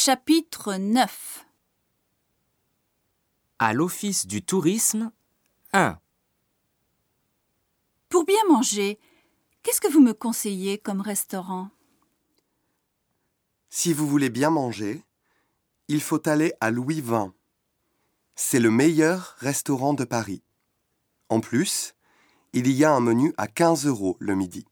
Chapitre 9 À l'Office du tourisme 1. Pour bien manger, qu'est-ce que vous me conseillez comme restaurant? Si vous voulez bien manger, il faut aller à Louis XX. C'est le meilleur restaurant de Paris. En plus, il y a un menu à 15 euros le midi.